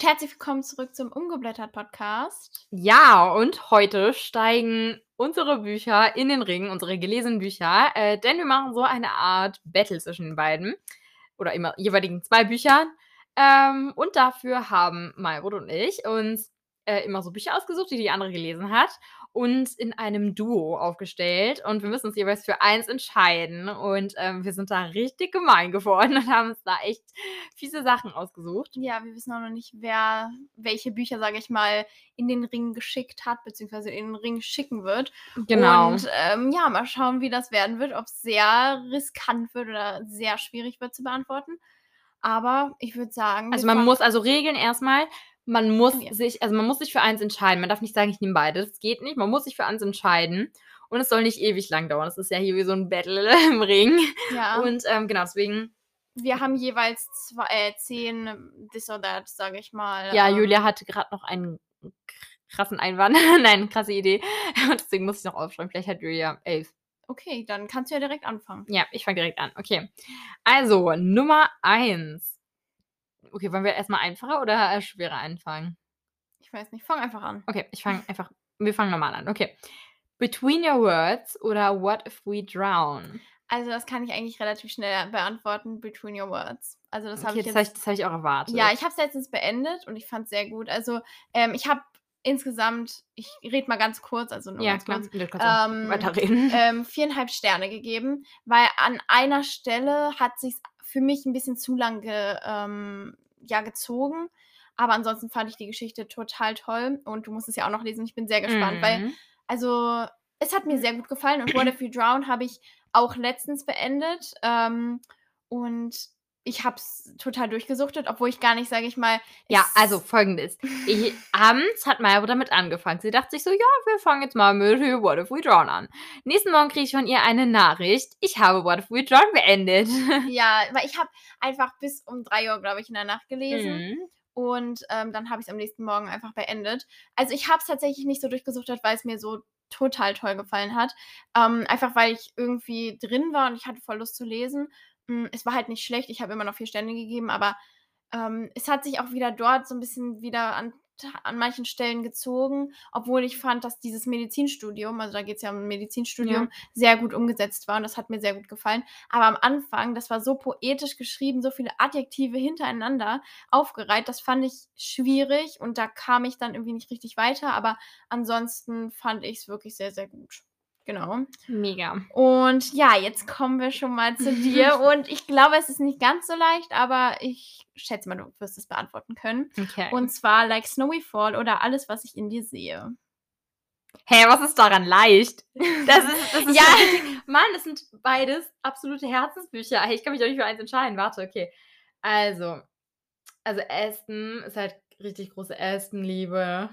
Und herzlich willkommen zurück zum Umgeblättert Podcast. Ja, und heute steigen unsere Bücher in den Ring, unsere gelesenen Bücher, äh, denn wir machen so eine Art Battle zwischen den beiden. Oder immer jeweiligen zwei Büchern. Ähm, und dafür haben Mayrod und ich uns äh, immer so Bücher ausgesucht, die die andere gelesen hat und in einem Duo aufgestellt. Und wir müssen uns jeweils für eins entscheiden. Und ähm, wir sind da richtig gemein geworden und haben uns da echt fiese Sachen ausgesucht. Ja, wir wissen auch noch nicht, wer welche Bücher, sage ich mal, in den Ring geschickt hat, beziehungsweise in den Ring schicken wird. Genau. Und ähm, ja, mal schauen, wie das werden wird, ob es sehr riskant wird oder sehr schwierig wird zu beantworten. Aber ich würde sagen. Also man muss, also Regeln erstmal, man muss Ja. sich, also man muss sich für eins entscheiden. Man darf nicht sagen, ich nehme beide. Das geht nicht. Man muss sich für eins entscheiden. Und es soll nicht ewig lang dauern. Das ist ja hier wie so ein Battle im Ring. Ja, Und ähm, genau, deswegen, wir haben jeweils zwei, äh, zehn This or That, sage ich mal. ja, ähm, Julia hatte gerade noch einen krassen Einwand. Nein, krasse Idee. Und deswegen muss ich noch aufschreiben. Vielleicht hat Julia elf. Okay, dann kannst du ja direkt anfangen. Ja, ich fange direkt an. Okay. Also, Nummer eins. Okay, wollen wir erstmal einfacher oder äh, schwerer anfangen? Ich weiß nicht, fang einfach an. Okay, ich fange einfach. Wir fangen normal an. Okay. Between Your Words oder What If We Drown? Also, das kann ich eigentlich relativ schnell beantworten. Between Your Words. Also, das habe okay, ich das jetzt. habe ich, das hab ich auch erwartet. Ja, ich habe es letztens beendet und ich fand es sehr gut. Also, ähm, ich habe insgesamt, ich rede mal ganz kurz, also nur ja, ganz kurz, ähm, weiterreden. ähm, viereinhalb Sterne gegeben, weil an einer Stelle hat sich für mich ein bisschen zu lang ge, ähm, ja, gezogen. Aber ansonsten fand ich die Geschichte total toll und du musst es ja auch noch lesen. Ich bin sehr gespannt, weil Mhm. also, es hat mir sehr gut gefallen und What If We Drown habe ich auch letztens beendet. Ähm, und ich habe es total durchgesuchtet, obwohl ich gar nicht, sage ich mal. Ja, also folgendes. Ich, abends hat Maya damit angefangen. Sie dachte sich so, ja, wir fangen jetzt mal mit What If We Drown an. Nächsten Morgen kriege ich von ihr eine Nachricht. Ich habe What If We Drown beendet. Ja, weil ich habe einfach bis um 3 Uhr, glaube ich, in der Nacht gelesen. Mhm. Und ähm, dann habe ich es am nächsten Morgen einfach beendet. Also ich habe es tatsächlich nicht so durchgesuchtet, weil es mir so total toll gefallen hat. Ähm, einfach weil ich irgendwie drin war und ich hatte voll Lust zu lesen. Mm, Es war halt nicht schlecht, ich habe immer noch vier Sterne gegeben, aber ähm, es hat sich auch wieder dort so ein bisschen wieder an, an manchen Stellen gezogen, obwohl ich fand, dass dieses Medizinstudium, also da geht es ja um ein Medizinstudium, sehr gut umgesetzt war und das hat mir sehr gut gefallen. Aber am Anfang, das war so poetisch geschrieben, so viele Adjektive hintereinander aufgereiht, das fand ich schwierig und da kam ich dann irgendwie nicht richtig weiter, aber ansonsten fand ich es wirklich sehr, sehr gut. Genau. Mega. Und ja, jetzt kommen wir schon mal zu dir und ich glaube, es ist nicht ganz so leicht, aber ich schätze mal, du wirst es beantworten können. Okay. Und zwar Like Snowy Fall oder alles, was ich in dir sehe. Hä, was ist daran leicht? Das ist, das ist Ja. Mann, das sind beides absolute Herzensbücher. Hey, ich kann mich doch nicht für eins entscheiden. Warte, okay. Also, also Aston ist halt richtig große Aston-Liebe.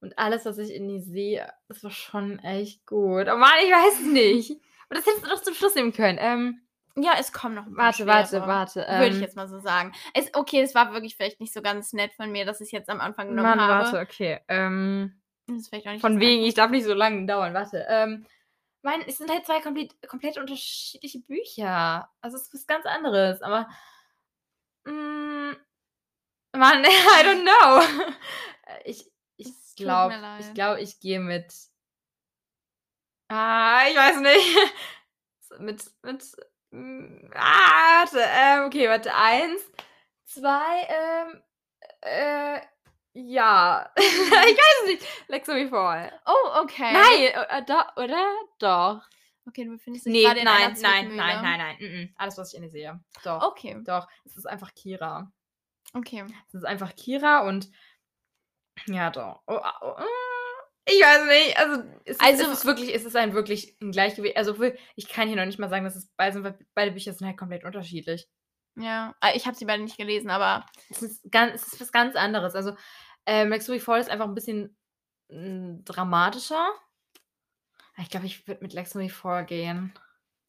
Und alles, was ich in die sehe, das war schon echt gut. Oh Mann, ich weiß es nicht. Aber das hättest du doch zum Schluss nehmen können. Ähm, Ja, es kommen noch ein paar warte, warte, warte. Würde ich ähm, jetzt mal so sagen. Es, okay, es war wirklich vielleicht nicht so ganz nett von mir, dass ich es jetzt am Anfang genommen Mann, habe. warte, okay. Ähm, Von wegen, ich darf nicht so lange dauern. Warte. Ähm, mein, es sind halt zwei komplett, komplett unterschiedliche Bücher. Also es ist was ganz anderes, aber. Mm, Mann, I don't know. Äh, Ich, glaube, ich glaube, ich gehe mit. Ah, ich weiß nicht. Mit, mit. mm, Ah, warte. Ähm, okay, warte. Eins, zwei, ähm, äh, ja. ich weiß es nicht. Lex Me Fall. Oh, okay. Nein, äh, da, oder? Doch. Okay, du befindest dich Nee, gerade nein, in nein, einer nein, Zwickmühle. nein, nein, mm, mm. Alles, was ich in ihr sehe. Doch. Okay, Doch. Es ist einfach Kira. okay. Es ist einfach Kira und. Ja, doch. Oh, ah, oh, mm, ich weiß nicht. Also, es ist, Also- es ist wirklich, es ist ein wirklich ein Gleichgewicht. Also, ich kann hier noch nicht mal sagen, dass es beide sind, weil beide Bücher sind halt komplett unterschiedlich. Ja, äh, ich habe sie beide nicht gelesen, aber Es ist, ganz, es ist was ganz anderes. Also, ähm, Max Fall ist einfach ein bisschen mm, dramatischer. Ich glaube, ich würde mit Lex Fall gehen.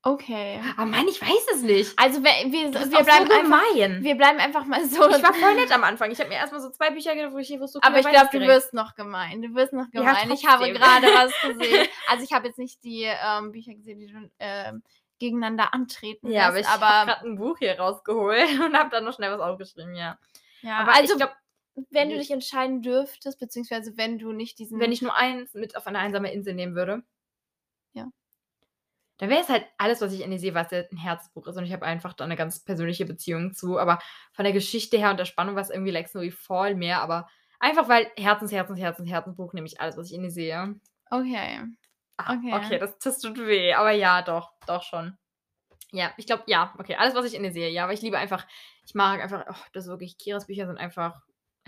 Okay. Aber Mann, ich weiß es nicht. Also wir, wir, Das wir, bleiben so einfach, gemein. wir bleiben einfach mal so. ich war voll nett am Anfang. Ich habe mir erstmal so zwei Bücher gedacht, wo ich wusste, okay, aber ich glaube, du wirst noch gemein. Du wirst noch gemein. ich habe gerade was gesehen. Also ich habe jetzt nicht die ähm, Bücher gesehen, die du ähm, gegeneinander antreten Ja, aber lässt, ich habe aber gerade ein Buch hier rausgeholt und habe dann noch schnell was aufgeschrieben, ja. ja, Aber also ich glaube, wenn du dich entscheiden dürftest, beziehungsweise wenn du nicht diesen wenn ich nur eins mit auf eine einsame Insel nehmen würde, Ja. Dann wäre es halt alles, was ich in ihr sehe, was ein Herzbuch ist. Und ich habe einfach da eine ganz persönliche Beziehung zu. Aber von der Geschichte her und der Spannung war es irgendwie Lex No Fall mehr. Aber einfach weil Herzens, Herzens, Herzens, Herzensbuch nehme ich alles, was ich in ihr sehe. Okay. Ah, Okay. okay, das, das tut weh. Aber ja, doch, doch schon. Ja, ich glaube, ja, okay, alles, was ich in ihr sehe, ja, aber ich liebe einfach, ich mag einfach, oh, das ist wirklich, Kiras Bücher sind einfach,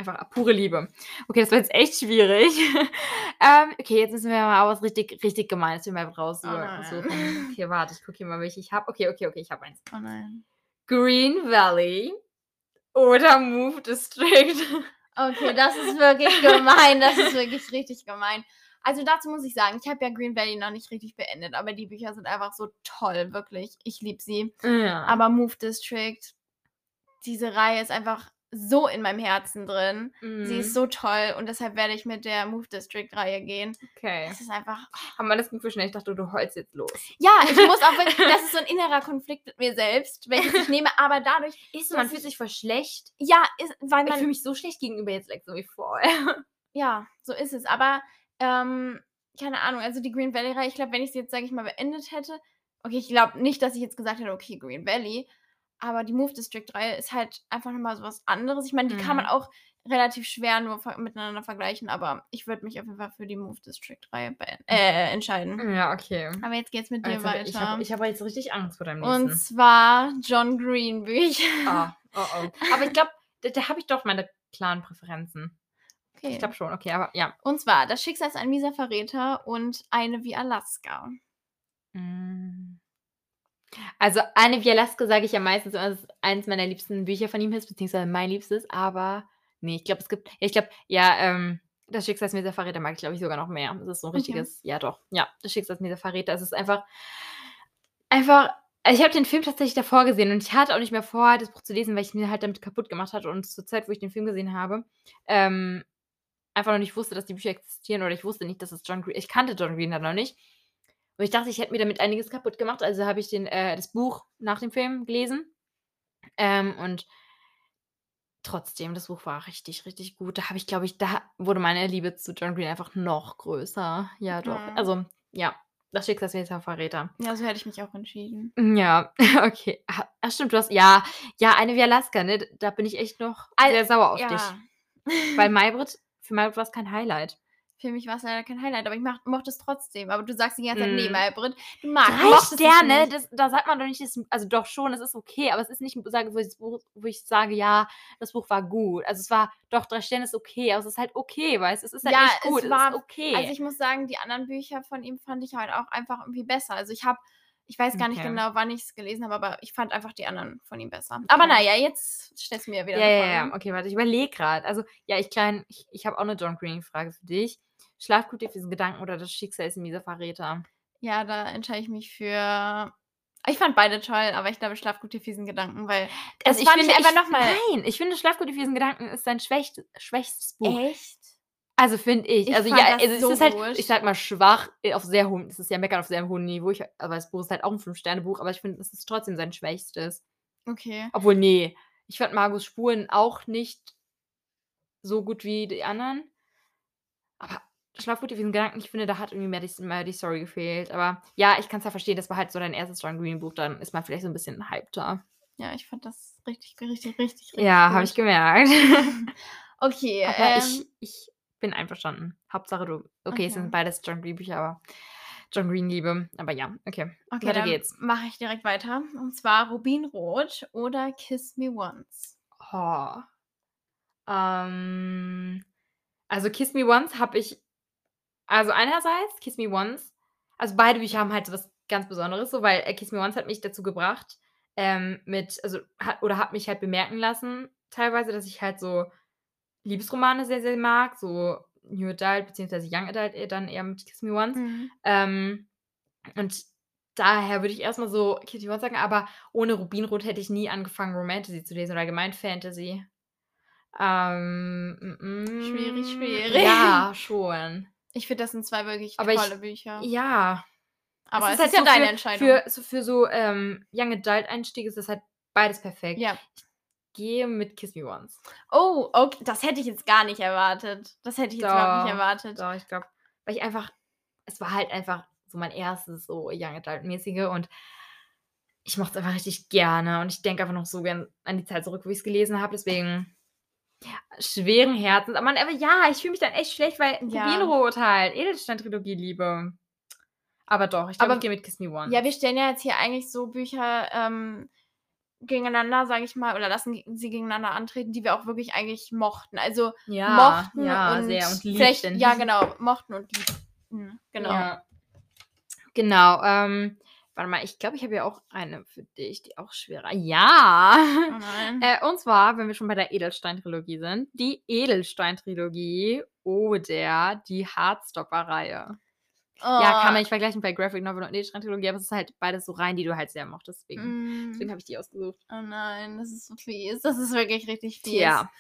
einfach pure Liebe. Okay, das war jetzt echt schwierig. ähm, okay, jetzt müssen wir mal was richtig, richtig Gemeines für mal raussuchen. Oh okay, warte, ich gucke hier mal, welche ich habe. Okay, okay, okay, ich habe eins. Oh nein. Green Valley oder Move District. Okay, das ist wirklich gemein. Das ist wirklich richtig gemein. Also dazu muss ich sagen, ich habe ja Green Valley noch nicht richtig beendet, aber die Bücher sind einfach so toll, wirklich. Ich liebe sie. ja. Aber Move District, diese Reihe ist einfach so in meinem Herzen drin. Sie ist Mhm. so toll und deshalb werde ich mit der Move District Reihe gehen. Okay. Es ist einfach. Haben wir das für schnell? Ich dachte, du heulst jetzt los. Ja, ich muss auch. Das ist so ein innerer Konflikt mit mir selbst, welches ich nehme, aber dadurch Ist so, man fühlt ich- sich voll schlecht. Ja, ist, weil Ich man. fühle mich so schlecht gegenüber jetzt Lex No Fall. Ja, so ist es. Aber, ähm, keine Ahnung, also die Green Valley-Reihe, ich glaube, wenn ich sie jetzt, sage ich mal, beendet hätte, okay, ich glaube nicht, dass ich jetzt gesagt hätte, okay, Green Valley, aber die Move District-Reihe ist halt einfach nochmal so was anderes. Ich meine, die kann man Mhm. auch relativ schwer nur ver miteinander vergleichen, aber ich würde mich auf jeden Fall für die Move District-Reihe been- äh, entscheiden. Ja, okay. Aber jetzt geht's mit dir Also, ich weiter. habe ich hab jetzt richtig Angst vor deinem Und nächsten. zwar John Green Bücher. Ah, oh, oh. Aber ich glaube, da, da habe ich doch meine klaren Präferenzen. Okay. Ich glaube schon, okay, aber ja. Und zwar, das Schicksal ist ein mieser Verräter und eine wie Alaska. Mm. Also, eine wie Alaska sage ich ja meistens, immer, dass es eines meiner liebsten Bücher von ihm ist, beziehungsweise mein liebstes, aber nee, ich glaube, es gibt, ja, ich glaube, ja, ähm, das Schicksalsmeter Verräter mag ich, glaube ich, sogar noch mehr. Das ist so ein Okay. richtiges, ja doch, ja, das Schicksalsmeter Verräter. Es ist einfach, einfach, also ich habe den Film tatsächlich davor gesehen und ich hatte auch nicht mehr vor, das Buch zu lesen, weil ich mir halt damit kaputt gemacht hatte und zur Zeit, wo ich den Film gesehen habe, ähm, einfach noch nicht wusste, dass die Bücher existieren oder ich wusste nicht, dass es John Green, ich kannte John Green dann noch nicht. Und ich dachte, ich hätte mir damit einiges kaputt gemacht. Also habe ich den, äh, das Buch nach dem Film gelesen. Ähm, und trotzdem, das Buch war richtig, richtig gut. Da habe ich, glaube ich, da wurde meine Liebe zu John Green einfach noch größer. Ja, doch. Mhm. Also, ja, das Schicksalsmeter Verräter. Ja, so hätte ich mich auch entschieden. Ja, okay. Ah, Ach, stimmt, du hast, ja, ja, eine wie Alaska, ne? Da bin ich echt noch Al- sehr sauer auf ja. dich. Weil Maybrit, für Maybrit war es kein Highlight. Für mich war es leider kein Highlight, aber ich mach, mochte es trotzdem. Aber du sagst die ganze Zeit, nee, Mm. Malbrit, du magst Drei es Sterne, das, da sagt man doch nicht, das, also doch schon, es ist okay, aber es ist nicht, wo, ich, wo, ich sage, ja, das Buch war gut. Also es war, doch, drei Sterne ist okay, aber es ist halt okay, weißt du, es ist halt Ja, nicht es gut, es, war- ist okay. Also ich muss sagen, die anderen Bücher von ihm fand ich halt auch einfach irgendwie besser. Also ich habe, ich weiß gar nicht Okay. genau, wann ich es gelesen habe, aber ich fand einfach die anderen von ihm besser. Aber Okay. naja, jetzt stellst du mir wieder ja, eine ja, Frage. ja, okay, warte, ich überlege gerade. Also, ja, ich klein, ich, ich habe auch eine John Green-Frage für dich. Schlaf gut auf diesen Gedanken oder das Schicksal ist ein mieser Verräter. Ja, da entscheide ich mich für. Ich fand beide toll, aber ich glaube, Schlaf gut die fiesen Gedanken, weil. Also, ich einfach noch mal- Nein, ich finde, Schlaf gut auf diesen Gedanken ist sein schwächst, schwächstes Buch. Echt? Also finde ich. Ich Also ja, also es so ist halt, ich sag mal, schwach äh, auf sehr hohem, es ist ja meckern auf sehr hohem Niveau, ich, aber das Buch ist halt auch ein Fünf-Sterne-Buch, aber ich finde, es ist trotzdem sein schwächstes. Okay. Obwohl, nee, ich fand Margus Spuren auch nicht so gut wie die anderen. Aber Schlaf gut auf diesen Gedanken, ich finde, da hat irgendwie mehr die, mehr die Story gefehlt. Aber ja, ich kann es ja verstehen, das war halt so dein erstes John Green-Buch, dann ist man vielleicht so ein bisschen hypter. Ja, ich fand das richtig, richtig, richtig, richtig. Ja, habe ich gemerkt. Okay, aber ähm, ich, ich bin einverstanden. Hauptsache du. Okay, es Okay. sind beides John Green-Bücher, aber John Green-Liebe. Aber ja, okay. okay, weiter dann geht's. mache ich direkt weiter. Und zwar Rubinrot oder Kiss Me Once. Oh. Ähm, also Kiss Me Once habe ich, also einerseits Kiss Me Once, also beide Bücher haben halt so was ganz Besonderes, so, weil äh, Kiss Me Once hat mich dazu gebracht, ähm, mit, also, hat, oder hat mich halt bemerken lassen, teilweise, dass ich halt so Liebesromane sehr, sehr mag, so New Adult, beziehungsweise Young Adult eher dann eher mit Kiss Me Once. Mhm. Ähm, und daher würde ich erstmal so Kitty Once sagen, aber ohne Rubinrot hätte ich nie angefangen, Romantasy zu lesen oder allgemein Fantasy. Ähm, mm, Schwierig, mm, schwierig. Ja, schon. Ich finde, das sind zwei wirklich Aber ich- tolle Bücher. Ja. Aber es, ist ist ja so deine für, Entscheidung. Für so, für so ähm, Young Adult Einstieg ist das halt beides perfekt. ja. Gehe mit Kiss Me Once. Oh, okay. Das hätte ich jetzt gar nicht erwartet. Das hätte ich jetzt überhaupt nicht erwartet. Doch, ich glaube, weil ich einfach, es war halt einfach so mein erstes so Young Adult mäßige und ich mochte es einfach richtig gerne und ich denke einfach noch so gern an die Zeit zurück, wo ich es gelesen habe, deswegen schweren Herzens. Aber, man, aber ja, ich fühle mich dann echt schlecht, weil Ja. Rubinrot halt, Edelstein-Trilogie liebe. Aber doch, ich glaube, Aber- ich gehe mit Kiss Me Once. Ja, wir stellen ja jetzt hier eigentlich so Bücher ähm, gegeneinander, sage ich mal, oder lassen sie gegeneinander antreten, die wir auch wirklich eigentlich mochten. Also ja, mochten ja, und sehr und liebten. ja genau, mochten und liebten. Genau. Ja. Genau. Ähm, warte mal, ich glaube, ich habe ja auch eine für dich, die auch schwerer. Ja. Oh nein. Äh, und zwar, wenn wir schon bei der Edelstein-Trilogie sind, die Edelstein-Trilogie oder die Hardstopper-Reihe. Ja, kann man Oh, nicht vergleichen bei Graphic Novel und Edelstein-Trilogie, aber es ist halt beides so rein, die du halt sehr mochtest. Deswegen, mm, deswegen habe ich die ausgesucht. Oh nein, das ist so fies. Das ist wirklich richtig fies. Tja.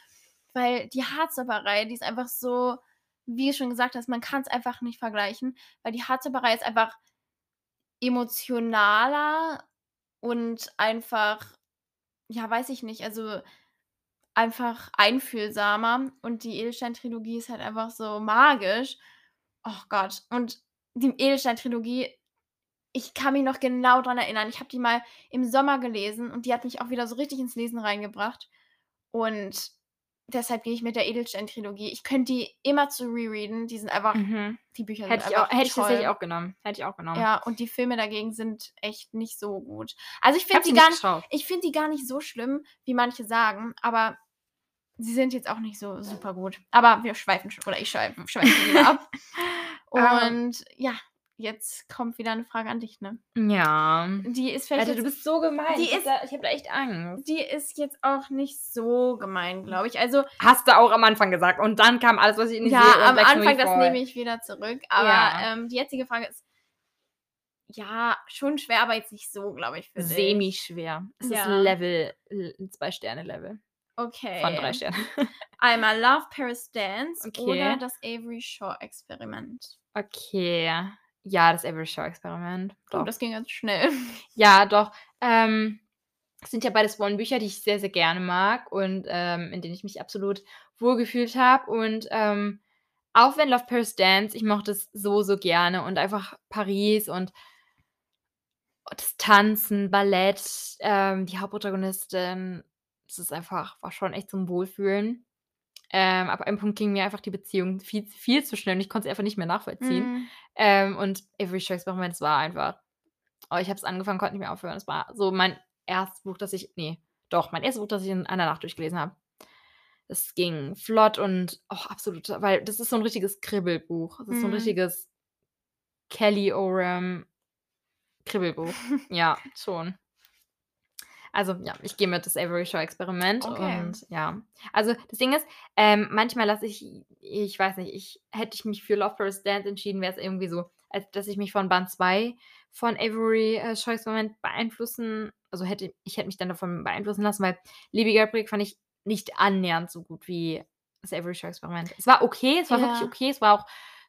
Weil die Harzopperei, die ist einfach so, wie du schon gesagt hast, man kann es einfach nicht vergleichen, weil die Harzopperei ist einfach emotionaler und einfach, ja, weiß ich nicht, also einfach einfühlsamer. Und die Edelstein-Trilogie ist halt einfach so magisch. Oh Gott. Und die Edelstein-Trilogie, ich kann mich noch genau dran erinnern. Ich habe die mal im Sommer gelesen und die hat mich auch wieder so richtig ins Lesen reingebracht. Und deshalb gehe ich mit der Edelstein-Trilogie. Ich könnte die immer zu rereaden. Die sind einfach, Mhm. die Bücher Hätte sind ich, auch, einfach hätte ich tatsächlich auch genommen. Hätte ich auch genommen. Ja, und die Filme dagegen sind echt nicht so gut. Also ich finde sie gar nicht ich finde die gar nicht so schlimm, wie manche sagen, aber sie sind jetzt auch nicht so super gut. Aber wir schweifen schon, oder ich schweife, schweife wieder ab. Ähm. Und ja, jetzt kommt wieder eine Frage an dich, ne? Ja. Die ist vielleicht Alter, du jetzt, bist so gemein. die ich ist- da, ich habe da echt Angst. die ist jetzt auch nicht so gemein, glaube ich. Also Hast du auch am Anfang gesagt. Und dann kam alles, was ich nicht ja, sehe. und am Anfang, das nehme ich wieder zurück. Aber Ja. ähm, die jetzige Frage ist ja schon schwer, aber jetzt nicht so, glaube ich, für dich. Semi-schwer. Es ist Ja. Level, ein Zwei-Sterne-Level. Okay. Von drei Sternen. Einmal Love Paris Dance Okay. oder das Avery Shaw Experiment. Okay. Ja, das Every Show Experiment. Oh, Doch. das ging ganz schnell. Ja, doch. Ähm, es sind ja beides One-Bücher, die ich sehr, sehr gerne mag und ähm, in denen ich mich absolut wohlgefühlt habe. Und ähm, auch wenn Love Paris Dance, ich mochte es so, so gerne und einfach Paris und das Tanzen, Ballett, ähm, die Hauptprotagonistin, das ist einfach, war schon echt zum Wohlfühlen. Ähm, ab einem Punkt ging mir einfach die Beziehung viel, viel zu schnell und ich konnte sie einfach nicht mehr nachvollziehen. Mhm. Ähm, und Shaw Experiment, es war einfach. Oh, ich habe es angefangen, konnte nicht mehr aufhören. Es war so mein erstes Buch, das ich. Nee, doch, mein erstes Buch, das ich in einer Nacht durchgelesen habe. Es ging flott und auch absolut, weil das ist so ein richtiges Kribbelbuch. Das ist so ein Mhm. richtiges Kelly Oram Kribbelbuch. ja, schon. Also, ja, ich gehe mit das Avery Shaw Experiment Okay. und ja. Also, das Ding ist, ähm, manchmal lasse ich, ich weiß nicht, ich hätte ich mich für Love Paris Dance entschieden, wäre es irgendwie so, als dass ich mich von Band 2 von Avery äh, Shaw Experiment beeinflussen, also hätte ich hätte mich dann davon beeinflussen lassen, weil Liebiger Brick fand ich nicht annähernd so gut wie das Avery Shaw Experiment. Es war okay, es war Ja. wirklich okay, es war auch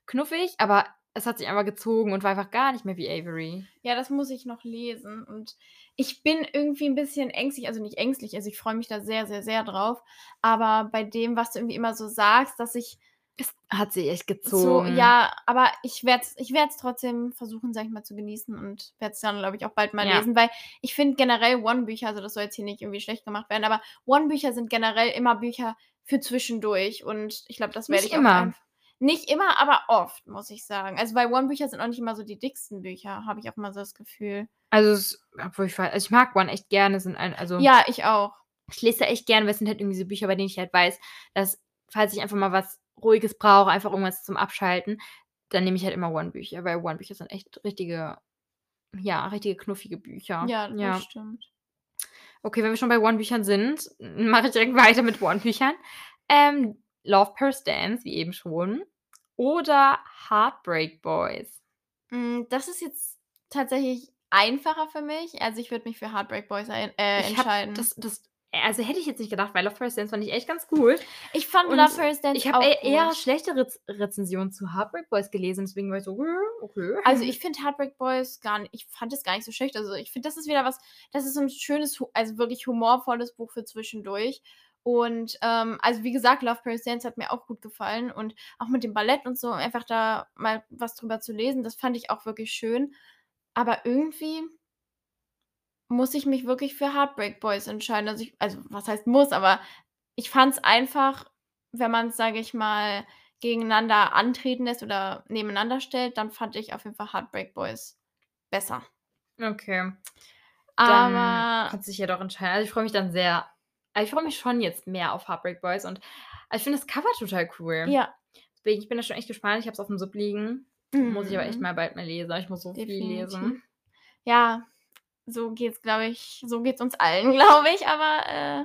knuffig, aber es hat sich einfach gezogen und war einfach gar nicht mehr wie Avery. Ja, das muss ich noch lesen. Und ich bin irgendwie ein bisschen ängstlich, also nicht ängstlich, also ich freue mich da sehr, sehr, sehr drauf. Aber bei dem, was du irgendwie immer so sagst, dass ich Es hat sich echt so, gezogen. ja, aber ich werde es ich werd's trotzdem versuchen, sag ich mal, zu genießen und werde es dann, glaube ich, auch bald mal Ja. lesen, weil ich finde generell One-Bücher, also das soll jetzt hier nicht irgendwie schlecht gemacht werden, aber One-Bücher sind generell immer Bücher für zwischendurch und ich glaube, das werde ich auch immer. einfach- Nicht immer, aber oft, muss ich sagen. Also weil One-Bücher sind auch nicht immer so die dicksten Bücher, habe ich auch mal so das Gefühl. Also, es, obwohl ich, also ich mag One echt gerne. Sind ein, also Ja, ich auch. ich lese echt gerne, weil es sind halt irgendwie so Bücher, bei denen ich halt weiß, dass, falls ich einfach mal was Ruhiges brauche, einfach irgendwas zum Abschalten, dann nehme ich halt immer One-Bücher, weil One-Bücher sind echt richtige, ja, richtige knuffige Bücher. Ja, das ja. stimmt. Okay, wenn wir schon bei One-Büchern sind, mache ich direkt weiter mit One-Büchern. Ähm, Love Purse Dance, wie eben schon. Oder Heartbreak Boys. Mm, Das ist jetzt tatsächlich einfacher für mich. Also ich würde mich für Heartbreak Boys ein, äh, entscheiden. Das, das, Also hätte ich jetzt nicht gedacht, weil Love First Dance fand ich echt ganz cool. Ich fand Und Love First Dance Ich habe eher gut. schlechte Rez Rezensionen zu Heartbreak Boys gelesen, deswegen war ich so, hm, okay. Also ich finde Heartbreak Boys gar nicht, ich fand es gar nicht so schlecht. Also ich finde, das ist wieder was, das ist so ein schönes, also wirklich humorvolles Buch für zwischendurch. Und ähm, also wie gesagt, Love Paris Dance hat mir auch gut gefallen und auch mit dem Ballett und so, einfach da mal was drüber zu lesen, das fand ich auch wirklich schön. Aber irgendwie muss ich mich wirklich für Heartbreak Boys entscheiden. Also, ich, also was heißt muss, aber ich fand es einfach, wenn man es, sage ich mal, gegeneinander antreten lässt oder nebeneinander stellt, dann fand ich auf jeden Fall Heartbreak Boys besser. Okay. Dann Aber kannst du dich ja doch entscheiden. Also ich freue mich dann sehr. Also ich freue mich schon jetzt mehr auf Heartbreak Boys und also ich finde das Cover total cool. ja. Deswegen, ich bin da schon echt gespannt. Ich habe es auf dem Sub liegen. Muss ich aber echt mhm, mal bald mal lesen. Ich muss so viel lesen. definitiv. Ja, so geht's, glaube ich, so geht's uns allen, glaube ich. Aber äh,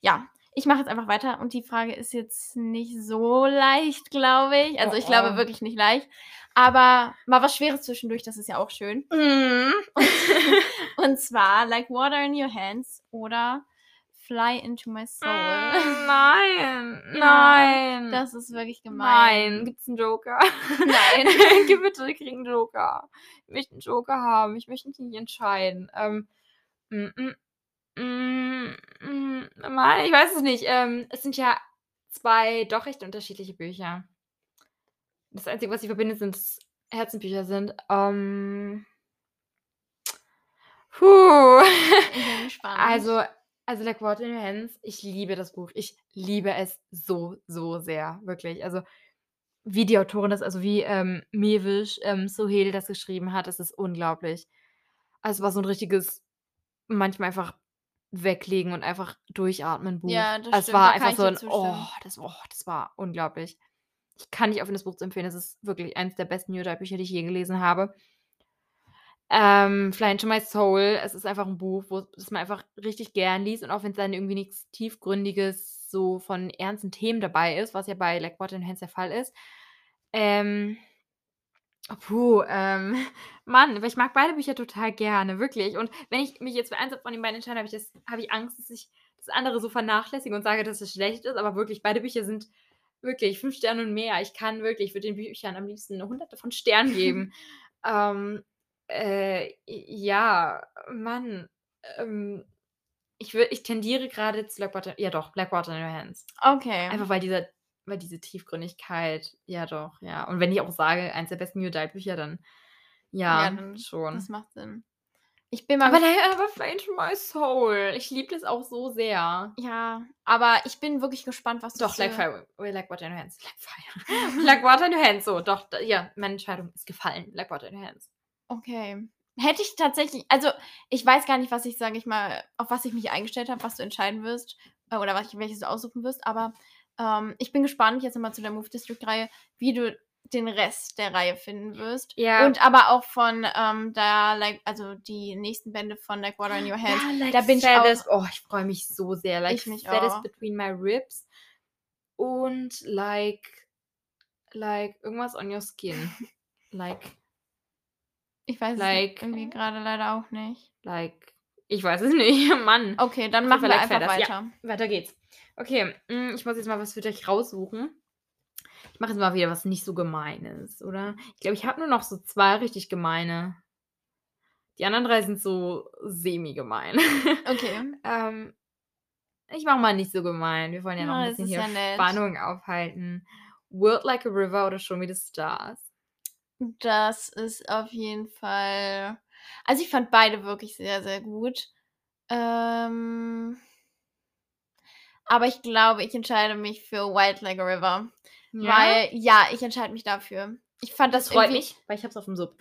ja, ich mache jetzt einfach weiter und die Frage ist jetzt nicht so leicht, glaube ich. Also ich Oh, glaube oh. wirklich nicht leicht. Aber mal was Schweres zwischendurch, das ist ja auch schön. Mhm. Und zwar Like Water in Your Hands oder Fly into My Soul. Mm, Nein, Ja, nein. Das ist wirklich Nein, gemein. gibt's einen Joker? Nein. Gib bitte, ich krieg einen Joker. Ich möchte einen Joker haben. Ich möchte mich nicht entscheiden. Ähm, mm, mm, mm, mm, Mann, ich weiß es nicht. Ähm, es sind ja zwei doch recht unterschiedliche Bücher. Das Einzige, was sie verbindet, sind Herzenbücher sind. Ähm, puh. Ich bin gespannt. Also, also Like Water in Your Hands, ich liebe das Buch. Ich liebe es so, so sehr. Wirklich. Also, wie die Autorin das, also wie ähm, Mewish ähm, Sohel das geschrieben hat, das ist unglaublich. Also, es war so ein richtiges, manchmal einfach weglegen und einfach durchatmen Buch. Ja, das also, es war einfach so ein, oh das, oh, das war unglaublich. Ich kann nicht aufhören, das Buch zu empfehlen. Das ist wirklich eines der besten New Bücher, die ich je gelesen habe. Ähm, Fly into My Soul. Es ist einfach ein Buch, wo das man einfach richtig gern liest und auch wenn es dann irgendwie nichts tiefgründiges so von ernsten Themen dabei ist, was ja bei Like Water in Hands der Fall ist. Ähm, puh, ähm, Mann, aber ich mag beide Bücher total gerne, wirklich. Und wenn ich mich jetzt für eins von den beiden entscheide, habe ich, das, habe ich Angst, dass ich das andere so vernachlässige und sage, dass es schlecht ist. Aber wirklich, beide Bücher sind wirklich fünf Sterne und mehr. Ich kann wirklich, ich würde den Büchern am liebsten hunderte von Sternen geben. ähm, äh, ja, Mann. Ähm, ich, wür- ich tendiere gerade zu Blackwater. Ja, doch, Blackwater in Your Hands. Okay. Einfach weil dieser, weil diese Tiefgründigkeit, ja doch, ja. Und wenn ich auch sage, eins der besten New Adult Bücher, dann ja, Ja, dann- schon. Das macht Sinn. Ich bin mal. Aber, nein, aber into My Soul. Ich liebe das auch so sehr. ja, aber ich bin wirklich gespannt, was du Doch, Like Fire. oh, Like Water in Your Hands. Like Fire. like Water in Your Hands. So, doch, ja, meine Entscheidung ist gefallen. Like Water in Your Hands. Okay. Hätte ich tatsächlich, also ich weiß gar nicht, was ich, sage ich mal, auf was ich mich eingestellt habe, was du entscheiden wirst äh, oder was welches du aussuchen wirst, aber ähm, ich bin gespannt jetzt nochmal zu der Move District Reihe, wie du den Rest der Reihe finden wirst. Ja. Und aber auch von ähm, da, like, also die nächsten Bände von Like Water in Your Hands. Ja, like da bin ich auch. Oh, ich freue mich so sehr. Like Ich mich Saddest auch. Between My Ribs und like like irgendwas on your skin. like Ich weiß like- es irgendwie gerade leider auch nicht. like ich weiß es nicht, Mann. Okay, dann machen wir einfach Like Feathers, weiter. Weiter geht's. Okay, mm, ich muss jetzt mal was für dich raussuchen. Ich mache jetzt mal wieder was nicht so gemeines, oder? Ich glaube, ich habe nur noch so zwei richtig gemeine. Die anderen drei sind so semi-gemein. Okay. ähm, ich mache mal nicht so gemein. Wir wollen ja noch Ja, ein bisschen hier ja. Spannung aufhalten. World Like a River oder Show Me the Stars? Das ist auf jeden Fall. Also ich fand beide wirklich sehr, sehr gut. Ähm, aber ich glaube, ich entscheide mich für Wild Like a River. Weil, ja, ich entscheide mich dafür. Ich fand das, das freut irgendwie, mich, weil ich hab's auf dem Sub.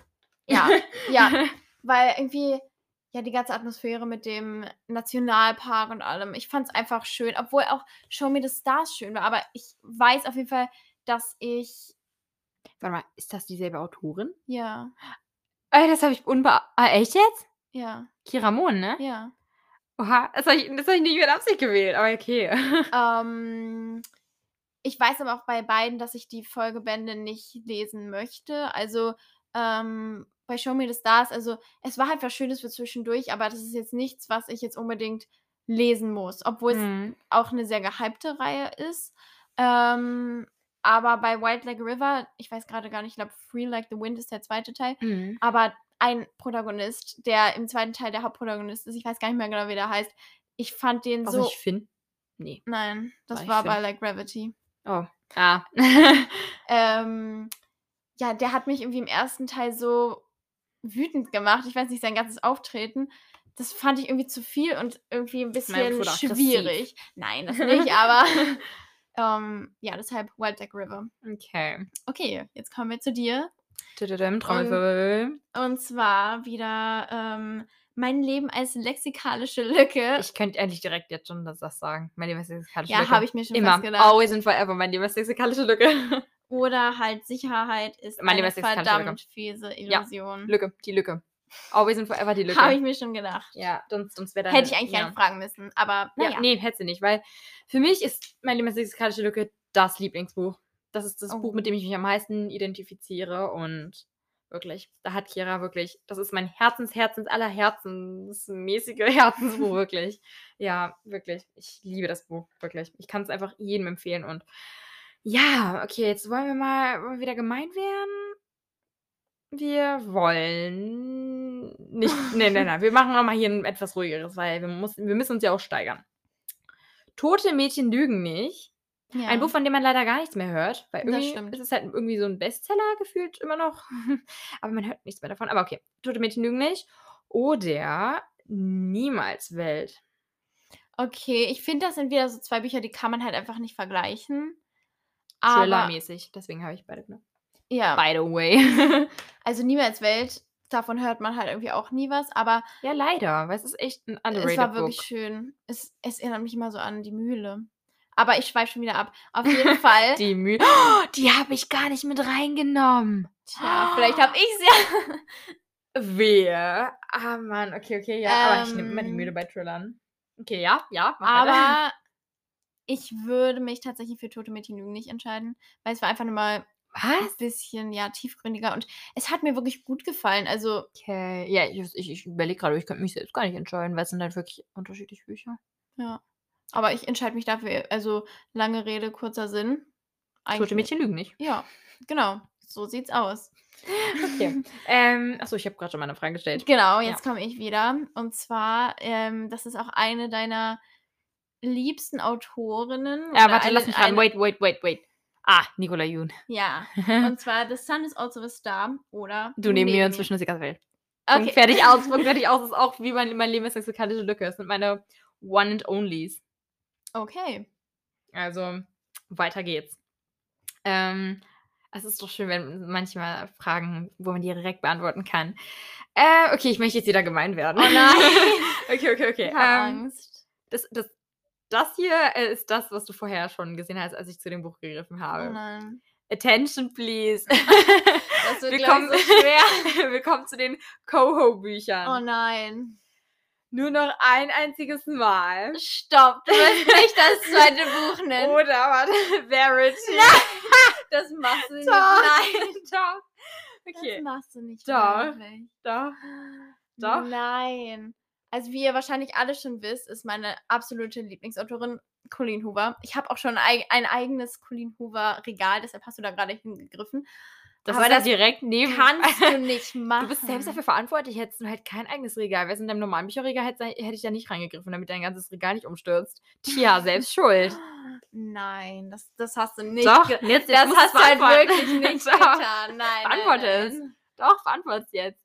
Ja, ja. Weil irgendwie, ja, die ganze Atmosphäre mit dem Nationalpark und allem. Ich fand es einfach schön, obwohl auch Show Me the Stars schön war. Aber ich weiß auf jeden Fall, dass ich, Warte mal, ist das dieselbe Autorin? ja, Ey, das habe ich unbe... Ah, echt jetzt? ja, Kira Mohn, ne? ja. Oha, das habe ich, das hab ich nicht mit Absicht gewählt, aber okay. Ähm, ich weiß aber auch bei beiden, dass ich die Folgebände nicht lesen möchte. Also ähm, bei Show Me the Stars, also es war halt was Schönes für zwischendurch, aber das ist jetzt nichts, was ich jetzt unbedingt lesen muss, obwohl es Mhm. auch eine sehr gehypte Reihe ist. Ähm, aber bei Wild Like River, ich weiß gerade gar nicht, ich glaube Free Like the Wind ist der zweite Teil, Mhm. aber ein Protagonist, der im zweiten Teil der Hauptprotagonist ist, ich weiß gar nicht mehr genau, wie der heißt. Ich fand den Also so ich Finn? Nee. Nein, War das war Finn. bei Like Gravity. Oh. Ah. Ähm, ja, der hat mich irgendwie im ersten Teil so wütend gemacht. Ich weiß nicht, sein ganzes Auftreten. Das fand ich irgendwie zu viel und irgendwie ein bisschen schwierig. Nein, das nicht, aber ähm, ja, deshalb Wild Duck River. okay. Okay, jetzt kommen wir zu dir. Trommelwirbel. Und zwar wieder ähm, mein Leben als lexikalische Lücke. Ich könnte eigentlich direkt jetzt schon das das sagen. Mein lieber lexikalische ja, Lücke. habe ich mir schon Immer. fast gedacht. Always and forever. Mein lieber lexikalische Lücke. Oder halt Sicherheit ist Meine eine verdammt fiese Illusion. Lücke. Die Lücke. Always and forever die Lücke. Habe ich mir schon gedacht. ja, sonst, sonst wäre Hätte ich eigentlich ja. fragen müssen. Aber Ja, naja. nee, hätte sie nicht, weil für mich ist meine lexikalische Lücke das Lieblingsbuch. Das ist das Oh. Buch, mit dem ich mich am meisten identifiziere und wirklich, da hat Kira wirklich, das ist mein Herzens, Herzens, aller Herzensmäßige Herzensbuch, wirklich. Ja, wirklich. Ich liebe das Buch, wirklich. Ich kann es einfach jedem empfehlen und ja, okay, jetzt wollen wir mal wieder gemein werden. Wir wollen nicht. Nein, nein, nein. Wir machen nochmal hier ein etwas ruhigeres, weil wir, muss, wir müssen uns ja auch steigern. Tote Mädchen lügen nicht. Ja. Ein Buch, von dem man leider gar nichts mehr hört. Weil irgendwie ist es halt irgendwie so ein Bestseller gefühlt immer noch. Aber man hört nichts mehr davon. Aber okay. Tote Mädchen lügen nicht. Oder Niemals Welt. Okay, ich finde, das sind wieder so zwei Bücher, die kann man halt einfach nicht vergleichen. Thriller-mäßig. Deswegen habe ich beide genommen. ja, By the way. also Niemals Welt, davon hört man halt irgendwie auch nie was, aber ja, leider. Weil es ist echt ein underrated es war wirklich Book. schön. Es, es erinnert mich immer so an die Mühle. Aber ich schweife schon wieder ab. Auf jeden Fall. Die Mühe. Oh, die habe ich gar nicht mit reingenommen. Tja, vielleicht habe ich sie ja. Wer? Ah, Mann, okay, okay, ja. aber ich nehme immer die Ähm. Müde bei Thrillern. Okay, ja, ja. mach weiter. Aber ich würde mich tatsächlich für Tote Mädchen lügen nicht entscheiden, weil es war einfach nur mal ein Was? bisschen ja tiefgründiger und es hat mir wirklich gut gefallen. Also Okay, ja, ich, ich, ich überlege gerade, ich könnte mich selbst gar nicht entscheiden, weil es sind halt wirklich unterschiedliche Bücher. ja, aber ich entscheide mich dafür. Also lange Rede kurzer Sinn. Tote Mädchen lügen nicht. Ja, genau. So sieht's aus. Okay. ähm, achso, ich habe gerade schon mal eine Frage gestellt. Genau, jetzt komme ich wieder. Und zwar, ähm, das ist auch eine deiner liebsten Autorinnen. Ja, oder warte, eine, lass mich ran. Wait, wait, wait, wait. Ah, Nicola Jun. Ja, und zwar The Sun is also a Star oder du neben mir inzwischen ist die ganze Welt. Punkt, Okay. fertig aus, Punkt, fertig aus. Ist auch wie mein, mein Leben ist mexikanische Lücke. Das sind meine One and Onlys. Okay. Also, weiter geht's. Ähm, es ist doch schön, wenn manchmal Fragen, wo man die direkt beantworten kann. Äh, okay, ich möchte jetzt wieder gemein werden. Oh nein. okay, okay, okay. Ich habe Ähm, Angst. das, das, das hier äh, ist das, was du vorher schon gesehen hast, als ich zu dem Buch gegriffen Oh habe. nein. Attention, please. Das wird, Willkommen, ich, so schwer. Willkommen zu den Coho-Büchern. Oh nein. Nur noch ein einziges Mal. Stopp, du wirst nicht das zweite Buch nennen. Oder, warte, Verity. Das machst du nicht. Doch. Nein. Doch. Das Okay, machst du nicht. Doch. wirklich. doch. Doch. Nein. Also wie ihr wahrscheinlich alle schon wisst, ist meine absolute Lieblingsautorin Colleen Hoover. Ich habe auch schon ein, ein eigenes Colleen Hoover Regal, deshalb hast du da gerade hingegriffen. Das Aber ist das direkt neben. Kannst du nicht machen. Du bist selbst dafür verantwortlich, hättest du halt kein eigenes Regal. Wärst du in deinem normalen Bücherregal, hätte, hätte ich da nicht reingegriffen, damit dein ganzes Regal nicht umstürzt. Tja, selbst schuld. Nein, das, das hast du nicht. Doch, jetzt, jetzt das hast du halt wirklich nicht getan. Nein. Es. nein. Doch, beantworte es jetzt.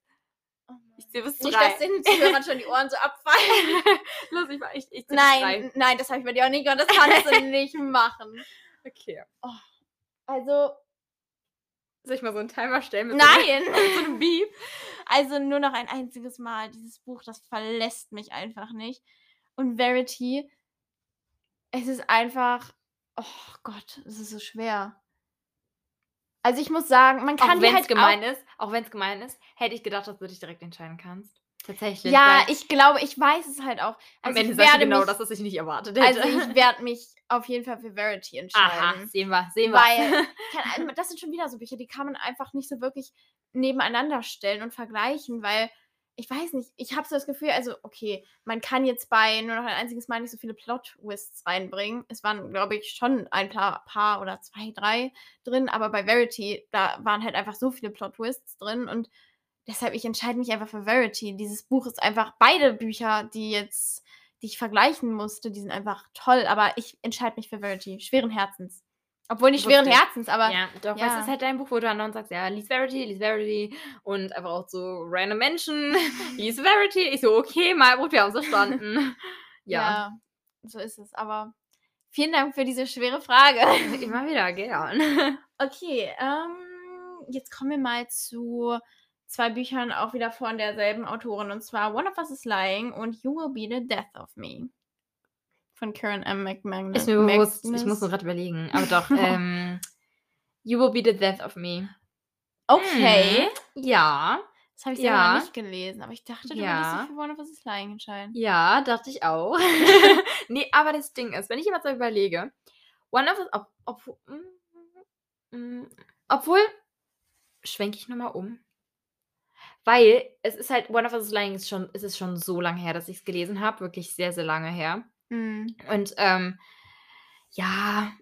Oh. Ich zähle bis Nicht, drei. dass den Zuhörern schon die Ohren so abfallen. Los, ich, ich, ich zähle bis drei. Nein, nein, das habe ich bei dir auch nicht gemacht. Das kannst du nicht machen. Okay. Also, Soll ich mal so einen Timer stellen? Nein. so einem Beep? Also nur noch ein einziges Mal. Dieses Buch, das verlässt mich einfach nicht. Und Verity, es ist einfach, oh Gott, es ist so schwer. Also ich muss sagen, man kann Auch die wenn es halt gemein ist, auch wenn es gemein ist, hätte ich gedacht, dass du dich direkt entscheiden kannst. auch, Tatsächlich. Ja, ich glaube, ich weiß es halt auch. am Also Ende ich sagst du genau mich, das, was ich nicht erwartet hätte. Also ich werde mich auf jeden Fall für Verity entscheiden. Aha, sehen wir, sehen wir. Weil, das sind schon wieder so Bücher, die kann man einfach nicht so wirklich nebeneinander stellen und vergleichen, weil ich weiß nicht, ich habe so das Gefühl, also okay, man kann jetzt bei nur noch ein einziges Mal nicht so viele Plot-Twists reinbringen. Es waren, glaube ich, schon ein paar, paar oder zwei, drei drin, aber bei Verity, da waren halt einfach so viele Plot-Twists drin und deshalb, ich entscheide mich einfach für Verity. Dieses Buch ist einfach, beide Bücher, die jetzt, die ich vergleichen musste, die sind einfach toll, aber ich entscheide mich für Verity. Schweren Herzens. Obwohl nicht schweren? Herzens, aber ja, doch, ja. es ist halt dein Buch, wo du andauernd sagst, ja, lies Verity, lies Verity und einfach auch so random Menschen, lies Verity. Ich so, okay, Malbrot, wir haben es verstanden. ja. ja, so ist es. Aber vielen Dank für diese schwere Frage. Immer wieder, gern. Okay, ähm, jetzt kommen wir mal zu zwei Büchern auch wieder von derselben Autorin und zwar One of Us is Lying und You Will Be the Death of Me von Karen M. McManus. Ist mir bewusst, ich muss nur gerade überlegen. Aber doch, ähm, You Will Be the Death of Me. Okay. Hm, Ja, Das habe ich selber Ja. nicht gelesen, aber ich dachte, du Ja. würdest dich für One of Us is Lying entscheiden. ja, dachte ich auch. nee, aber das Ding ist, wenn ich immer so überlege, One of Us, ob, ob, mm, mm, obwohl, schwenke ich nochmal um. Weil es ist halt, One of Us is Lying ist schon, es ist schon so lange her, dass ich es gelesen habe. Wirklich sehr, sehr lange her. Hm. Und ähm, ja,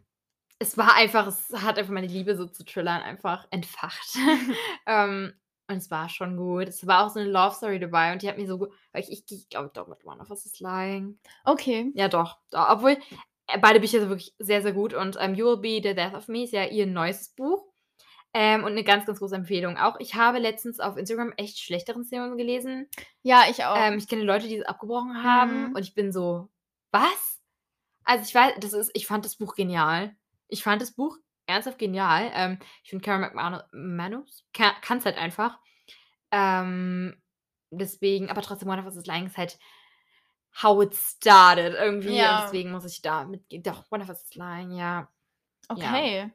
es war einfach, es hat einfach meine Liebe so zu Thrillern einfach entfacht. ähm, und es war schon gut. Es war auch so eine Love Story dabei und die hat mir so gut. Ich, ich, ich glaube doch mit One of Us is Lying. Okay. Ja, doch. doch. Obwohl, äh, beide Bücher sind wirklich sehr, sehr gut. Und ähm, You Will Be the Death of Me ist ja ihr neues Buch. Ähm, und eine ganz, ganz große Empfehlung auch. Ich habe letztens auf Instagram echt schlechteren Szenen gelesen. Ja, ich auch. Ähm, ich kenne Leute, die es abgebrochen haben Mhm. und ich bin so, was? Also ich weiß, das ist, ich fand das Buch genial. Ich fand das Buch ernsthaft genial. Ähm, ich finde Karen McManus kann es halt einfach. Ähm, deswegen, aber trotzdem One of Us is Lying ist halt how it started irgendwie. Ja. Deswegen muss ich da mitgehen. Doch, One of Us is Lying, ja. okay.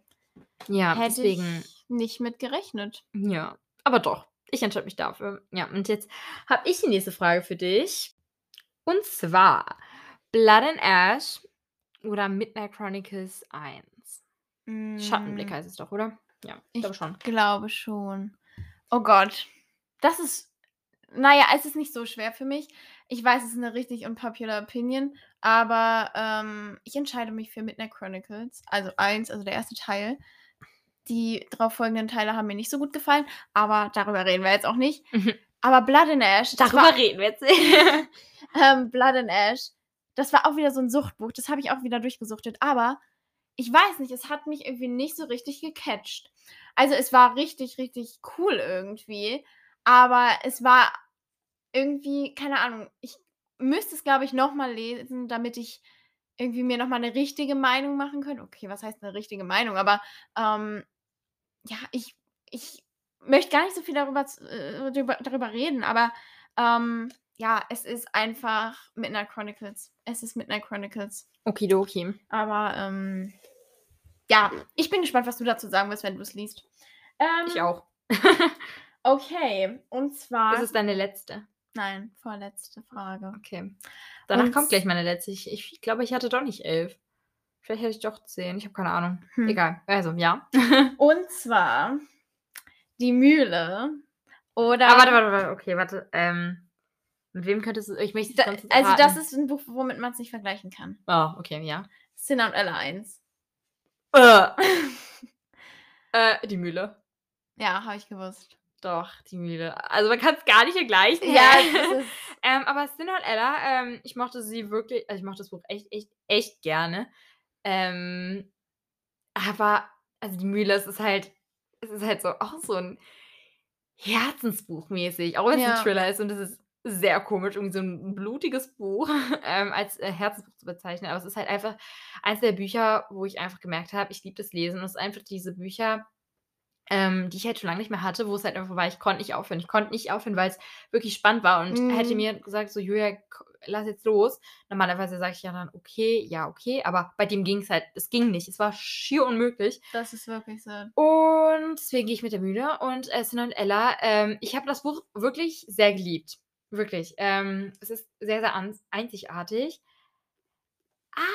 Ja, Hätte deswegen, ich nicht mit gerechnet. ja. Aber doch, ich entscheide mich dafür. Ja, und jetzt habe ich die nächste Frage für dich. Und zwar Blood and Ash oder Midnight Chronicles 1. Schattenblick Mm, heißt es doch, oder? Ja, ich glaube schon. glaube schon. Oh Gott. Das ist. Naja, es ist nicht so schwer für mich. Ich weiß, es ist eine richtig unpopular Opinion, aber ähm, ich entscheide mich für Midnight Chronicles. Also eins, also der erste Teil. Die darauf folgenden Teile haben mir nicht so gut gefallen, aber darüber reden wir jetzt auch nicht. Mhm. Aber Blood and Ash, Darüber war, reden wir jetzt. ähm, Blood and Ash, das war auch wieder so ein Suchtbuch. Das habe ich auch wieder durchgesuchtet. Aber ich weiß nicht, es hat mich irgendwie nicht so richtig gecatcht. Also es war richtig, richtig cool irgendwie. Aber es war irgendwie, keine Ahnung, ich müsste es, glaube ich, nochmal lesen, damit ich irgendwie mir nochmal eine richtige Meinung machen könnte. Okay, was heißt eine richtige Meinung? Aber ähm, ja, ich, ich möchte gar nicht so viel darüber, äh, darüber reden, aber ähm, ja, es ist einfach Midnight Chronicles. Es ist Midnight Chronicles. Okidoki. Aber ähm, ja, ich bin gespannt, was du dazu sagen wirst, wenn du es liest. Ähm, Ich auch. Okay, und zwar. Das ist deine letzte. nein, vorletzte Frage. Okay. Danach Und- kommt gleich meine letzte. Ich, ich glaube, ich hatte doch nicht elf. Vielleicht hätte ich doch zehn. Ich habe keine Ahnung. Hm. Egal. Also, ja. Und zwar die Mühle oder. Aber warte, warte, warte. Okay, warte. Ähm, mit wem könntest du. Ich möchte es Da, also, das ist ein Buch, womit man es nicht vergleichen kann. Oh, okay, ja. Sinner und Ella 1. Äh. äh, die Mühle. Ja, habe ich gewusst. Doch, die Mühle. Also man kann es gar nicht vergleichen. Ja, ähm, aber Sinner und Ella, ähm, ich mochte sie wirklich, also ich mochte das Buch echt, echt, echt gerne. Ähm, aber, also die Mühle, es ist halt, es ist halt so auch so ein Herzensbuch mäßig, auch wenn es Ja. ein Thriller ist und es ist sehr komisch, irgendwie so ein blutiges Buch ähm, als äh, Herzensbuch zu bezeichnen. Aber es ist halt einfach eines der Bücher, wo ich einfach gemerkt habe, ich liebe das Lesen. Und es ist einfach diese Bücher, ähm, die ich halt schon lange nicht mehr hatte, wo es halt einfach war, ich konnte nicht aufhören. Ich konnte nicht aufhören, weil es wirklich spannend war. Und Mhm. hätte mir gesagt, so, Julia, lass jetzt los. Normalerweise sage ich ja dann, okay, ja, okay. Aber bei dem ging es halt, es ging nicht. Es war schier unmöglich. das ist wirklich so. Und deswegen gehe ich mit der Mühle. Und äh, Sinner und Ella, ähm, ich habe das Buch wirklich sehr geliebt. Wirklich. Ähm, es ist sehr, sehr einzigartig.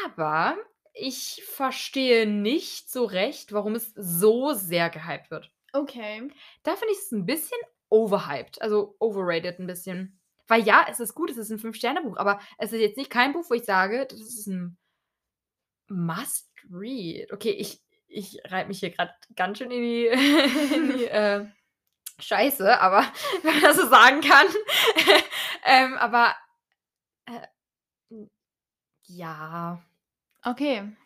Aber ich verstehe nicht so recht, warum es so sehr gehypt wird. Okay. Da finde ich es ein bisschen overhyped. Also overrated ein bisschen. Weil ja, es ist gut, es ist ein Fünf-Sterne-Buch, aber es ist jetzt nicht kein Buch, wo ich sage, das ist ein Must-Read. Okay, ich, ich reibe mich hier gerade ganz schön in die, in die äh, Scheiße, aber wenn man das so sagen kann. ähm, aber äh, ja. Okay.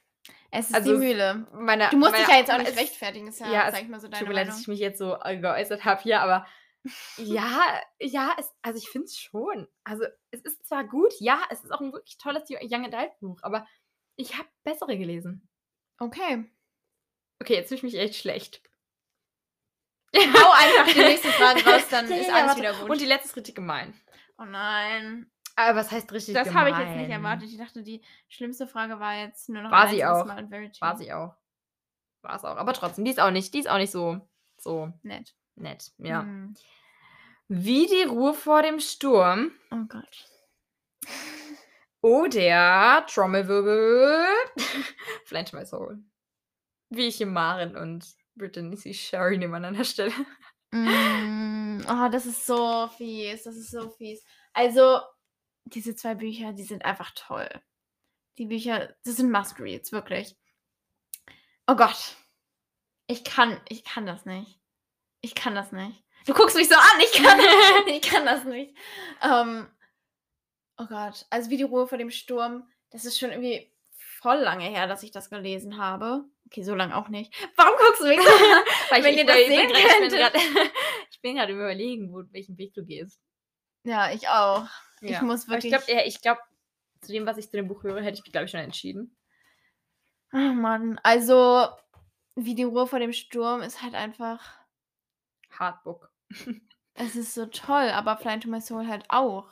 Es ist Also, die Mühle. Meine, Du musst meine, dich ja jetzt auch nicht es- rechtfertigen, ist ja, ja, sag ich mal so deine Tut mir leid, dass Meinung. ich mich jetzt so äh, geäußert habe hier, aber ja, ja, es, also ich finde es schon. Also es ist zwar gut, ja, es ist auch ein wirklich tolles Young Adult Buch, aber ich habe bessere gelesen. Okay. Okay, jetzt fühle ich mich echt schlecht. Hau einfach die nächste Frage raus, dann Ja, ist ja, alles wieder gut. Und die letzte ist richtig gemein. oh nein. Aber was heißt richtig Das gemein? habe ich jetzt nicht erwartet. Ich dachte, die schlimmste Frage war jetzt nur noch War ein sie auch. Mal in Verity. War sie auch. War es auch. Aber trotzdem, die ist auch nicht, die ist auch nicht so, so Nett. nett. Ja. Hm. Wie die Ruhe vor dem Sturm Oh Gott. oder Trommelwirbel into my soul. Wie ich hier Maren und Brittany C. Sherry nebeneinander stelle. Mm, oh, das ist so fies. Das ist so fies. Also, diese zwei Bücher, die sind einfach toll. Die Bücher, das sind Must-Reads, wirklich. Oh Gott. Ich kann, ich kann das nicht. Ich kann das nicht. Du guckst mich so an, ich kann, ich kann das nicht. Ähm, oh Gott. Also, wie die Ruhe vor dem Sturm, das ist schon irgendwie voll lange her, dass ich das gelesen habe. Okay, so lange auch nicht. Warum guckst du mich? Weil Wenn ihr das ich sehen ich könntet. Ich bin gerade überlegen, wo, welchen Weg du gehst. Ja, ich auch. Ich muss Aber Ich wirklich- glaube, ja, ich glaube, zu dem, was ich zu dem Buch höre, hätte ich mich, glaube ich, schon entschieden. Oh Mann, also wie die Ruhe vor dem Sturm ist halt einfach, Hardbook. es ist so toll, aber Fly into My Soul halt auch.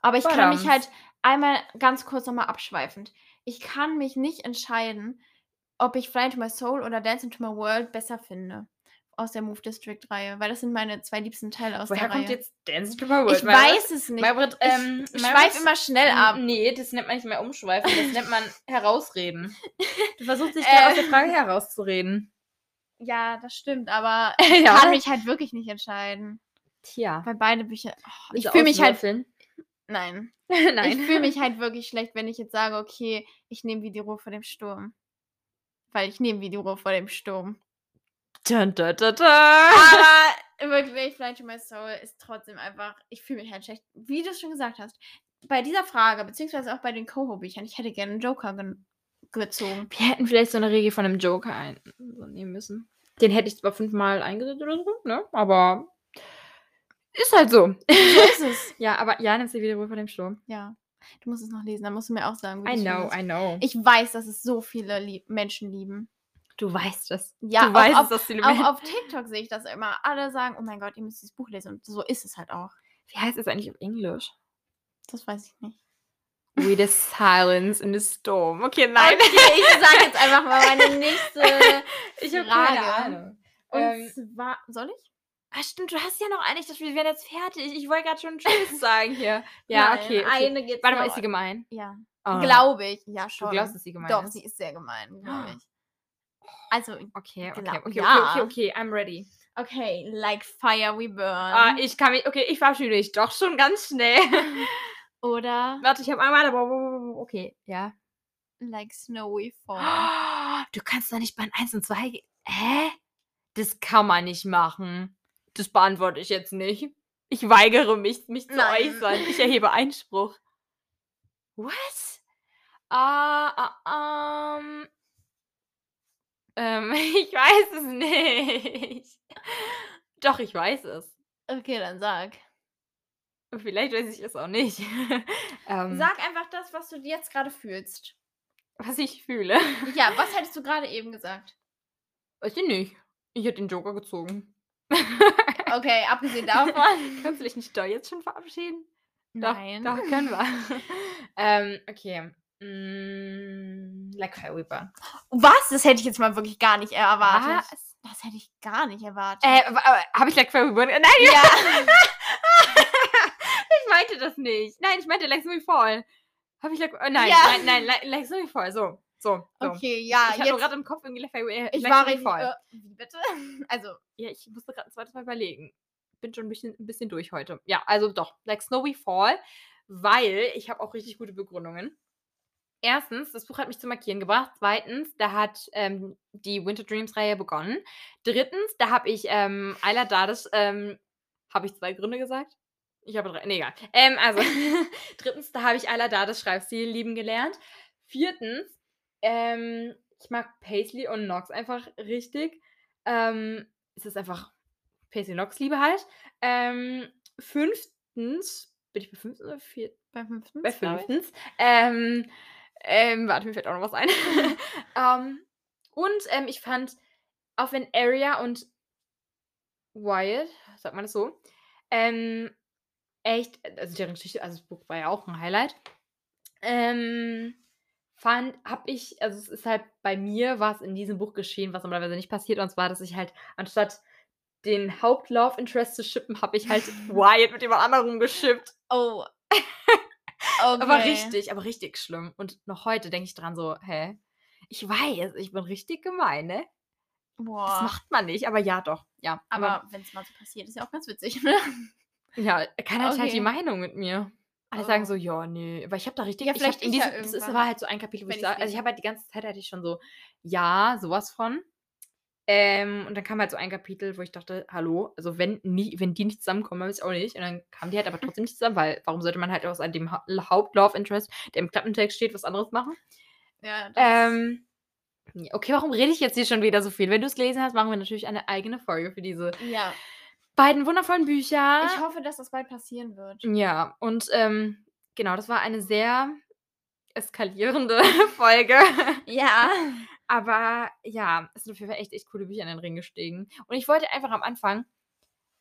Aber ich kann mich halt einmal ganz kurz nochmal abschweifend. Ich kann mich nicht entscheiden, ob ich Fly into My Soul oder Dance into My World besser finde. Aus der Move District Reihe, weil das sind meine zwei liebsten Teile aus Woher der kommt Reihe. jetzt Dance to my World? ich weiß es nicht. Marbrit, ähm, ich schweife immer schnell ab. Nee, das nennt man nicht mehr umschweifen, das nennt man herausreden. Du versuchst dich Äh. da aus der Frage herauszureden. Ja, das stimmt, aber Ja. ich kann mich halt wirklich nicht entscheiden. Tja. Weil beide Bücher. Oh, ich fühle mich halt. Nein. Nein. Ich fühle mich halt wirklich schlecht, wenn ich jetzt sage, okay, ich nehme wie die Ruhe vor dem Sturm. Weil ich nehme wie die Ruhe vor dem Sturm. Dun, dun, dun. Aber wirklich, Fly to My Soul ist trotzdem einfach, ich fühle mich halt schlecht. Wie du es schon gesagt hast, bei dieser Frage, beziehungsweise auch bei den Coho-Büchern, ich hätte gerne einen Joker gen gezogen. Wir hätten vielleicht so eine Regel von einem Joker ein so nehmen müssen. Den hätte ich zwar fünfmal eingesetzt oder so, ne? Aber ist halt so. So ist es. ja, aber ja, nimmst du wieder wohl von dem Sturm. Ja. Du musst es noch lesen, dann musst du mir auch sagen, I know. I know. Ich weiß, dass es so viele lieb Menschen lieben. du weißt es. Ja, du weißt auch, es, dass die Auch auf TikTok sehe ich das immer. Alle sagen, oh mein Gott, ihr müsst dieses Buch lesen. Und so ist es halt auch. Wie heißt es eigentlich auf Englisch? Das weiß ich nicht. We the silence in the storm. Okay, nein. Okay, ich sage jetzt einfach mal meine nächste ich Frage. keine Ahnung. Und Ähm, zwar, soll ich? Ah, stimmt, du hast ja noch eine. Ich dachte, wir wären jetzt fertig. Ich wollte gerade schon Tschüss sagen hier. Ja, Nein, okay. okay. Eine geht's Warte mal, noch. ist sie gemein? Ja. Ah. Glaube ich. Ja, schon. Du glaubst, dass sie gemein Doch, ist? sie ist sehr gemein, glaube ich. Also, Okay, okay, Glaub- okay, ja. okay, okay, okay, I'm ready. okay, like fire we burn. Ah, ich kann mich, okay, ich verabschiede mich doch schon ganz schnell. Oder Warte, ich habe einmal, aber okay, ja. like snow we fall. Du kannst doch nicht Band 1 und 2. ge- Hä? Das kann man nicht machen. Das beantworte ich jetzt nicht. Ich weigere mich, mich zu Nein. äußern. Ich erhebe Einspruch. What? Ah, ah, ähm. Ähm, ich weiß es nicht. Doch, ich weiß es. Okay, dann sag. Vielleicht weiß ich es auch nicht. ähm, Sag einfach das, was du jetzt gerade fühlst. was ich fühle. Ja, was hättest du gerade eben gesagt? Weiß ich nicht. Ich hätte den Joker gezogen. Okay, abgesehen davon. Kannst du dich nicht da jetzt schon verabschieden? Nein. Doch, doch können wir. ähm, okay. Mm, like Fire Weeper. Was? Das hätte ich jetzt mal wirklich gar nicht erwartet. Was? Das hätte ich gar nicht erwartet. Äh, habe ich Like Fire Weeper? Nein, ja. ich meinte das nicht. Nein, ich meinte Like Snowy Fall. Habe ich Like... Oh, nein, Ja. nein, nein, Snowy Fall. So, so. so. Okay, ja, ich hatte gerade im Kopf irgendwie Fire Weeper. Ich war richtig. Fall. Äh, wie bitte? Also, Ja, ich musste gerade ein zweites Mal überlegen. bin schon ein bisschen, ein bisschen durch heute. Ja, also doch, like Snowy Fall, weil ich habe auch richtig gute Begründungen. Erstens, das Buch hat mich zu markieren gebracht. Zweitens, da hat ähm, die Winter Dreams Reihe begonnen. Drittens, da habe ich ähm, Ayla Dades, ähm, habe ich zwei Gründe gesagt? Ich habe drei, nee, egal. Ähm, also, drittens, da habe ich Ayla Dades Schreibstil lieben gelernt. Viertens, ähm, ich mag Paisley und Nox einfach richtig. Ähm, es ist einfach Paisley Nox Liebe halt. Ähm, fünftens, bin ich bei fünftens oder viertens? Bei fünftens. Bei fünftens. Ähm, ähm, warte, mir fällt auch noch was ein. ähm, und ähm, ich fand, auch wenn Arya und Wyatt, sagt man das so, ähm, echt, also deren Geschichte, also das Buch war ja auch ein Highlight, ähm, fand, hab ich, also es ist halt bei mir was in diesem Buch geschehen, was normalerweise nicht passiert, und zwar, dass ich halt anstatt den Haupt-Love-Interest zu shippen, habe ich halt Wyatt mit jemand anderem geschippt. Oh. Okay. Aber richtig, aber richtig schlimm. Und noch heute denke ich dran so, hä? Ich weiß, ich bin richtig gemein, ne? Boah. Das macht man nicht, aber ja, doch. Ja, aber wenn es mal so passiert, ist ja auch ganz witzig, ne? ja, keiner hat halt die Okay. Meinung mit mir. Alle Oh. sagen so, ja, nee. Aber ich habe da richtig. Ja, ich vielleicht ich ja diesem, das ist, irgendwann, war halt so ein Kapitel, wo wenn ich sage, also ich habe halt die ganze Zeit hatte ich schon so, ja, sowas von. Ähm, und dann kam halt so ein Kapitel, wo ich dachte, hallo, also wenn, nie, wenn die nicht zusammenkommen, weiß ich auch nicht. Und dann kamen die halt aber trotzdem nicht zusammen, weil warum sollte man halt aus dem Ha- Haupt-Love-Interest, der im Klappentext steht, was anderes machen? Ja, das Ähm, ja, okay, warum rede ich jetzt hier schon wieder so viel? Wenn du es gelesen hast, machen wir natürlich eine eigene Folge für diese ja. Beiden wundervollen Bücher. Ich hoffe, dass das bald passieren wird. Ja, und ähm, genau, das war eine sehr eskalierende Folge. Ja. Aber ja, es sind auf jeden Fall echt, echt coole Bücher in den Ring gestiegen. Und ich wollte einfach am Anfang,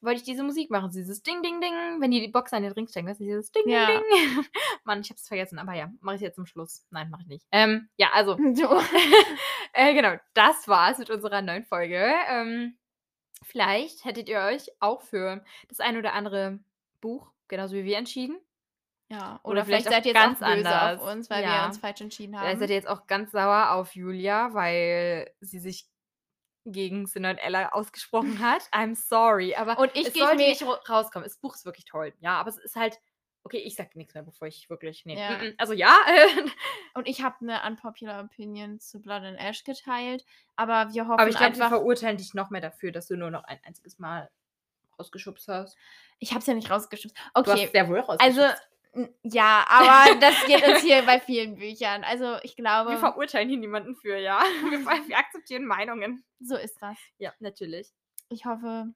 wollte ich diese Musik machen, dieses Ding, Ding, Ding, wenn die die Boxer in den Ring stecken, weißt du, dieses Ding, Ja. Ding, Ding. Mann, ich hab's vergessen, aber ja, mache ich jetzt zum Schluss. Nein, mache ich nicht. Ähm, ja, also, äh, genau, das war's mit unserer neuen Folge. Ähm, vielleicht hättet ihr euch auch für das ein oder andere Buch, genauso wie wir, entschieden. Ja, Oder oder, vielleicht, vielleicht seid ihr jetzt ganz anders. auf uns, weil Ja. wir uns falsch entschieden Vielleicht haben. seid ihr jetzt auch ganz sauer auf Julia, weil sie sich gegen Sinner und Ella ausgesprochen hat. I'm sorry, aber Und ich es sollte mir- nicht rauskommen. Das Buch ist wirklich toll. Ja, aber es ist halt. Okay, ich sag nichts mehr, bevor ich wirklich. Nee. Ja. mm. Also ja, Und ich habe eine unpopular Opinion zu Blood and Ash geteilt, aber wir hoffen aber ich glaube, wir verurteilen dich noch mehr dafür, dass du nur noch ein einziges Mal rausgeschubst hast. Ich habe es ja nicht rausgeschubst. Du Okay, hast sehr wohl also rausgeschubst. n- ja, aber das geht uns hier bei vielen Büchern. Also ich glaube, wir verurteilen hier niemanden für, ja. Wir, wir akzeptieren Meinungen. so ist das. Ja, natürlich. Ich hoffe,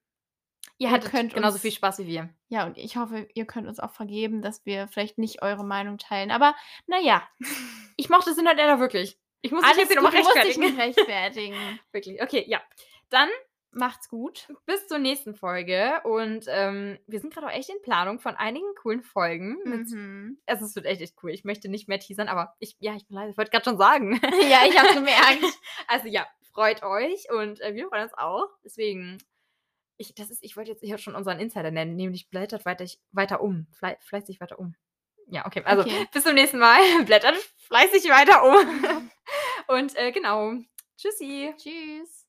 Ihr Ihr hattet könnt genauso uns- viel Spaß wie wir. ja, und ich hoffe, ihr könnt uns auch vergeben, dass wir vielleicht nicht eure Meinung teilen. Aber naja, Ich mochte Sinner und Ella wirklich. Ich muss mich jetzt nochmal rechtfertigen. nicht rechtfertigen. Wirklich. Okay, ja. Dann Macht's gut. bis zur nächsten Folge. Und ähm, wir sind gerade auch echt in Planung von einigen coolen Folgen. Mit, Mhm. also es wird echt, echt cool. Ich möchte nicht mehr teasern, aber ich, ja, ich bin leise. Ich wollte gerade schon sagen. Ja, ich hab's gemerkt. Also ja, freut euch und äh, wir freuen uns auch. Deswegen, ich, das ist, ich wollte jetzt hier schon unseren Insider nennen, nämlich blättert weiter, weiter um. Flei fleißig weiter um. Ja, okay. Also Okay. bis zum nächsten Mal. Blättert fleißig weiter um. und äh, genau. Tschüssi. Tschüss.